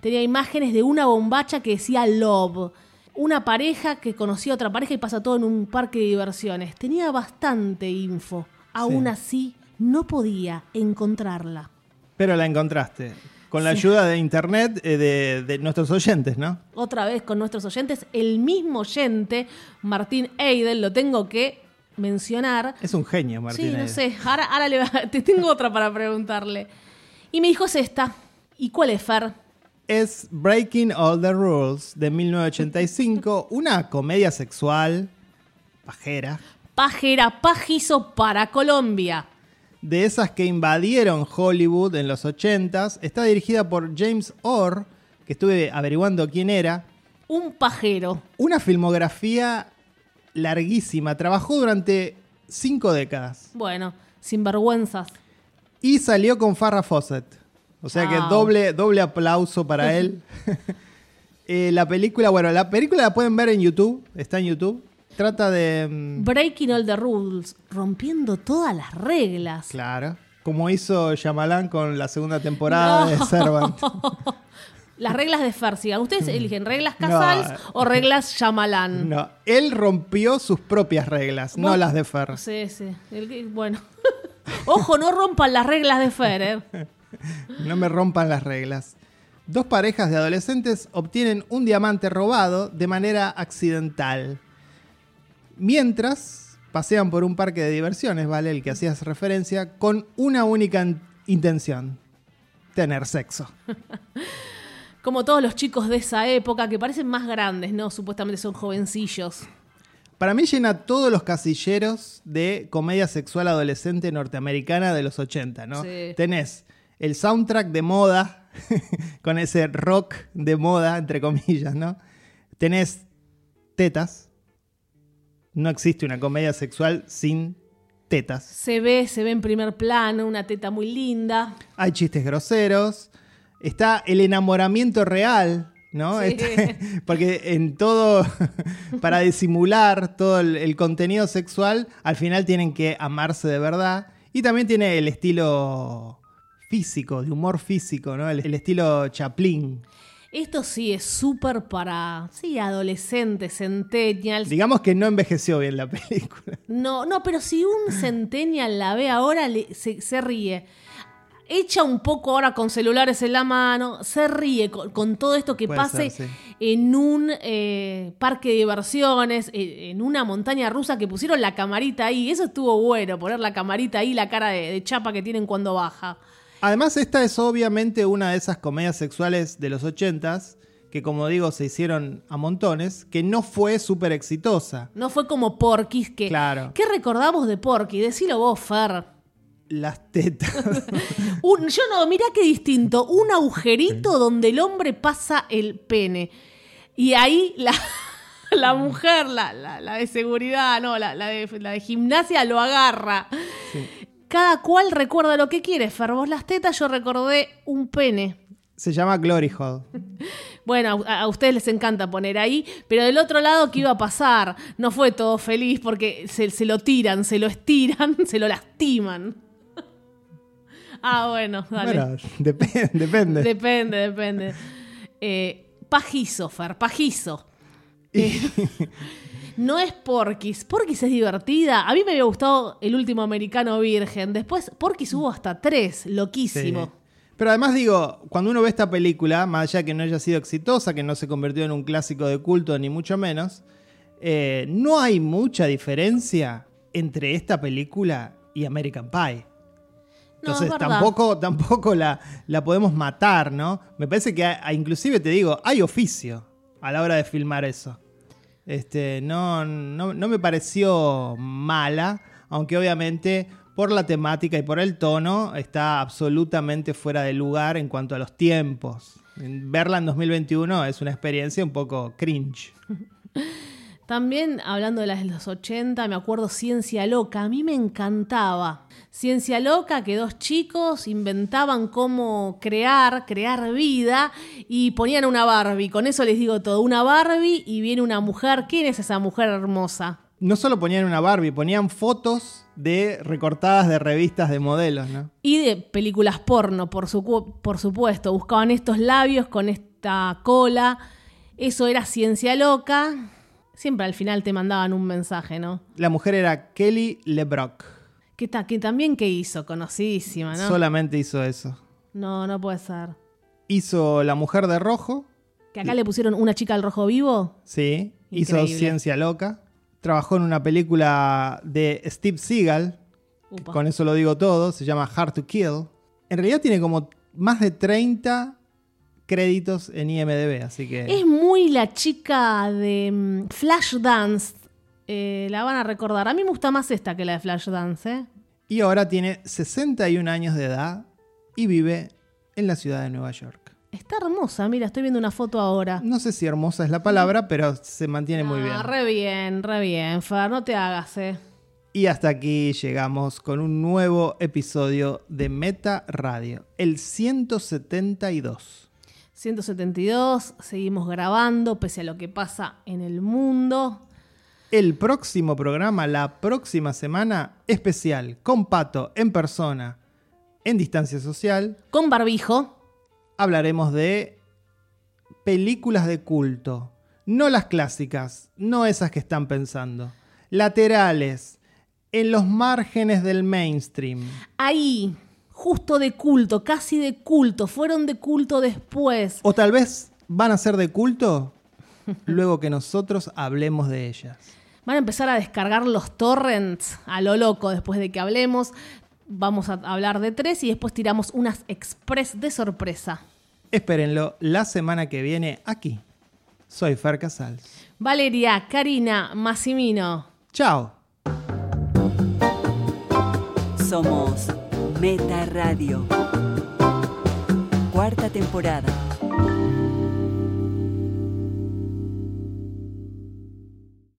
Tenía imágenes de una bombacha que decía Love. Una pareja que conocía a otra pareja y pasa todo en un parque de diversiones. Tenía bastante info. Aún así, no podía encontrarla. Pero la encontraste. Con la ayuda de internet eh, de, de nuestros oyentes, ¿no? Otra vez con nuestros oyentes, el mismo oyente, Martín Eidel, lo tengo que mencionar. Es un genio, Martín. Sí, no Aide. sé. Ahora, ahora le va- te tengo otra para preguntarle. Y me dijo es esta. ¿Y cuál es, Fer? Es Breaking All the Rules de 1985, una comedia sexual pajera, Pajera Pajizo para Colombia. de esas que invadieron Hollywood en los 80s. Está dirigida por James Orr, que estuve averiguando quién era. Un pajero. Una filmografía larguísima, trabajó durante cinco décadas Bueno, sinvergüenzas. y salió con Farrah Fawcett. O sea que doble, doble aplauso para él. Eh, la película, bueno, la película la pueden ver en YouTube, está en YouTube. Trata de. mm, Breaking all the rules, rompiendo todas las reglas. Claro. Como hizo Shyamalan con la segunda temporada de. Servant. Las reglas de Fersigan. Ustedes eligen reglas Casals No. o reglas Shyamalan. No, él rompió sus propias reglas, no las de Fer. Sí, sí. El bueno. Ojo, no rompan las reglas de Fer, ¿eh? No me rompan las reglas. Dos parejas de adolescentes obtienen un diamante robado de manera accidental. Mientras pasean por un parque de diversiones, ¿vale? El que hacías referencia, con una única in- intención. Tener sexo. Como todos los chicos de esa época que parecen más grandes, ¿no? Supuestamente son jovencillos. Para mí llena todos los casilleros de comedia sexual adolescente norteamericana de los 80, ¿no? Sí. Tenés el soundtrack de moda, con ese rock de moda, entre comillas, ¿no? Tenés tetas. No existe una comedia sexual sin tetas. Se ve, se ve en primer plano, una teta muy linda. Hay chistes groseros. Está el enamoramiento real, ¿no? Sí. Está- porque en todo, para disimular todo el, el contenido sexual, al final tienen que amarse de verdad. Y también tiene el estilo físico, de humor físico, ¿no? El, el estilo Chaplin. Esto sí es súper para, sí, adolescentes, centennials. Digamos que no envejeció bien la película. No, no, pero si un centennial la ve ahora, le- se, se ríe. Echa un poco ahora con celulares en la mano, se ríe con, con todo esto que Puede pase ser, sí. en un eh, parque de diversiones, eh, en una montaña rusa que pusieron la camarita ahí. Eso estuvo bueno, poner la camarita ahí, la cara de, de chapa que tienen cuando baja. Además, esta es obviamente una de esas comedias sexuales de los ochentas que, como digo, se hicieron a montones, que no fue súper exitosa. No fue como Porky's que... Claro. ¿Qué recordamos de Porky? Decilo vos, Fer. Las tetas. Un- yo no, mirá qué distinto. Un agujerito donde el hombre pasa el pene. Y ahí la, la mujer, la, la- la de seguridad, no, la, la de, la de gimnasia lo agarra. Cada cual recuerda lo que quiere. Fer, vos las tetas, yo recordé un pene. Se llama Glory Hole. Bueno, a, a ustedes les encanta poner ahí, pero del otro lado, ¿qué iba a pasar? No fue todo feliz porque se, se lo tiran, se lo estiran, se lo lastiman. Ah, bueno, dale. Bueno, dep- depende. Depende, depende. Eh, pajizo, Fer, pajizo. Eh, no es Porky's. Porky's es divertida. A mí me había gustado el último americano virgen. Después, Porky's hubo hasta tres. Loquísimo. Sí. Pero además digo, cuando uno ve esta película, más allá que no haya sido exitosa, que no se convirtió en un clásico de culto, ni mucho menos, eh, no hay mucha diferencia entre esta película y American Pie. Entonces tampoco, tampoco la, la podemos matar, ¿no? Me parece que a- a- inclusive te digo, hay oficio a la hora de filmar eso. Este, no, no, no me pareció mala, aunque obviamente por la temática y por el tono está absolutamente fuera de lugar en cuanto a los tiempos. Verla en 2021 es una experiencia un poco cringe. También hablando de las de los 80, me acuerdo Ciencia Loca. A mí me encantaba. Ciencia Loca, que dos chicos inventaban cómo crear, crear vida y ponían una Barbie. Con eso les digo todo. Una Barbie y viene una mujer. ¿Quién es esa mujer hermosa? No solo ponían una Barbie, ponían fotos de recortadas de revistas de modelos, ¿no? Y de películas porno, por, su, por supuesto. Buscaban estos labios con esta cola. Eso era Ciencia Loca. Siempre al final te mandaban un mensaje, ¿no? La mujer era Kelly LeBrock. Que, ta- que también que hizo, conocidísima, ¿no? Solamente hizo eso. No, no puede ser. Hizo La Mujer de Rojo, Que acá le pusieron una chica al rojo vivo. sí. Hizo. Ciencia Loca. Trabajó en una película de Steve Seagal, con eso lo digo todo, se llama Hard to Kill. En realidad tiene como más de 30 créditos en IMDB, así que... Es muy la chica de mm, Flashdance. Eh, la van a recordar. A mí me gusta más esta que la de Flashdance, ¿eh? Y ahora tiene 61 años de edad y vive en la ciudad de Nueva York. Está hermosa, mira, estoy viendo una foto ahora. No sé si hermosa es la palabra, pero se mantiene muy Ah, bien. re bien, re bien, Fer, no te hagas, eh. Y hasta aquí llegamos con un nuevo episodio de Meta Radio, el 172. 172, seguimos grabando pese a lo que pasa en el mundo. El próximo programa, la próxima semana, especial, con Pato, en persona, en distancia social, Con barbijo. hablaremos de películas de culto. No las clásicas, no esas que están pensando. Laterales, en los márgenes del mainstream. Ahí, justo de culto, casi de culto, fueron de culto después. O tal vez van a ser de culto luego que nosotros hablemos de ellas. Van a empezar a descargar los torrents a lo loco después de que hablemos. Vamos a hablar de tres y después tiramos unas express de sorpresa. Espérenlo la semana que viene aquí. Soy Fer Casals. Valeria, Karina, Massimino. Chao. Somos Meta Radio. Cuarta temporada.